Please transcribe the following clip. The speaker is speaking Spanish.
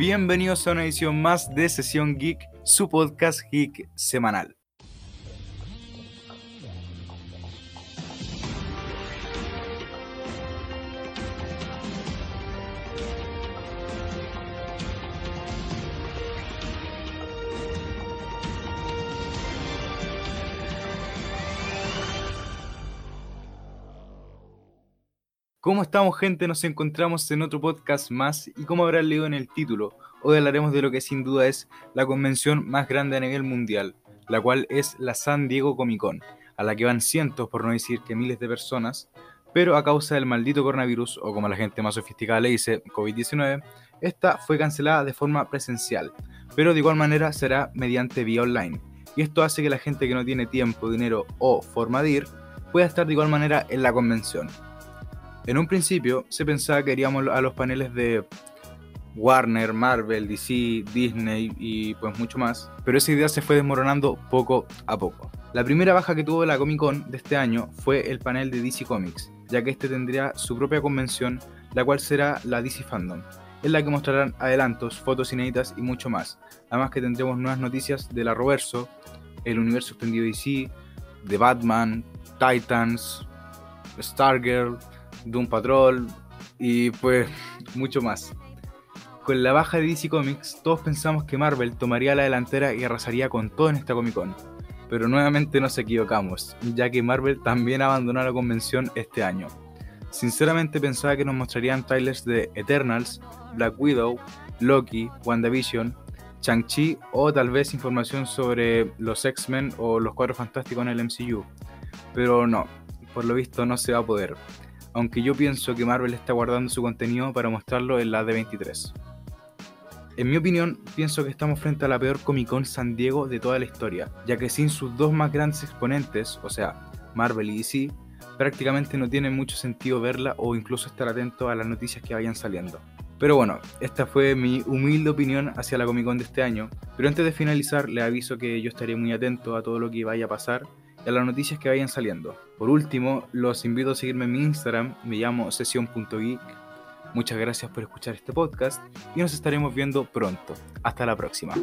Bienvenidos a una edición más de Sesión Geek, su podcast geek semanal. ¿Cómo estamos gente? Nos encontramos en otro podcast más y como habrán leído en el título, hoy hablaremos de lo que sin duda es la convención más grande a nivel mundial, la cual es la San Diego Comic Con, a la que van cientos, por no decir que miles de personas, pero a causa del maldito coronavirus, o como la gente más sofisticada le dice, COVID-19, esta fue cancelada de forma presencial, pero de igual manera será mediante vía online. Y esto hace que la gente que no tiene tiempo, dinero o forma de ir pueda estar de igual manera en la convención. En un principio se pensaba que iríamos a los paneles de Warner, Marvel, DC, Disney y pues mucho más, pero esa idea se fue desmoronando poco a poco. La primera baja que tuvo la Comic Con de este año fue el panel de DC Comics, ya que este tendría su propia convención, la cual será la DC Fandom, en la que mostrarán adelantos, fotos inéditas y mucho más. Además que tendremos nuevas noticias de la Roverso, el universo extendido DC, de Batman, Titans, Stargirl, Doom Patrol y pues mucho más. Con la baja de DC Comics, todos pensamos que Marvel tomaría la delantera y arrasaría con todo en esta Comic Con. Pero nuevamente nos equivocamos, ya que Marvel también abandonó la convención este año. Sinceramente pensaba que nos mostrarían trailers de Eternals, Black Widow, Loki, WandaVision, Chang-Chi o tal vez información sobre los X-Men o los Cuatro Fantásticos en el MCU. Pero no, por lo visto no se va a poder aunque yo pienso que Marvel está guardando su contenido para mostrarlo en la D23. En mi opinión, pienso que estamos frente a la peor Comic Con San Diego de toda la historia, ya que sin sus dos más grandes exponentes, o sea, Marvel y DC, prácticamente no tiene mucho sentido verla o incluso estar atento a las noticias que vayan saliendo. Pero bueno, esta fue mi humilde opinión hacia la Comic Con de este año, pero antes de finalizar les aviso que yo estaré muy atento a todo lo que vaya a pasar y a las noticias que vayan saliendo. Por último, los invito a seguirme en mi Instagram, me llamo sesión.geek. Muchas gracias por escuchar este podcast y nos estaremos viendo pronto. Hasta la próxima.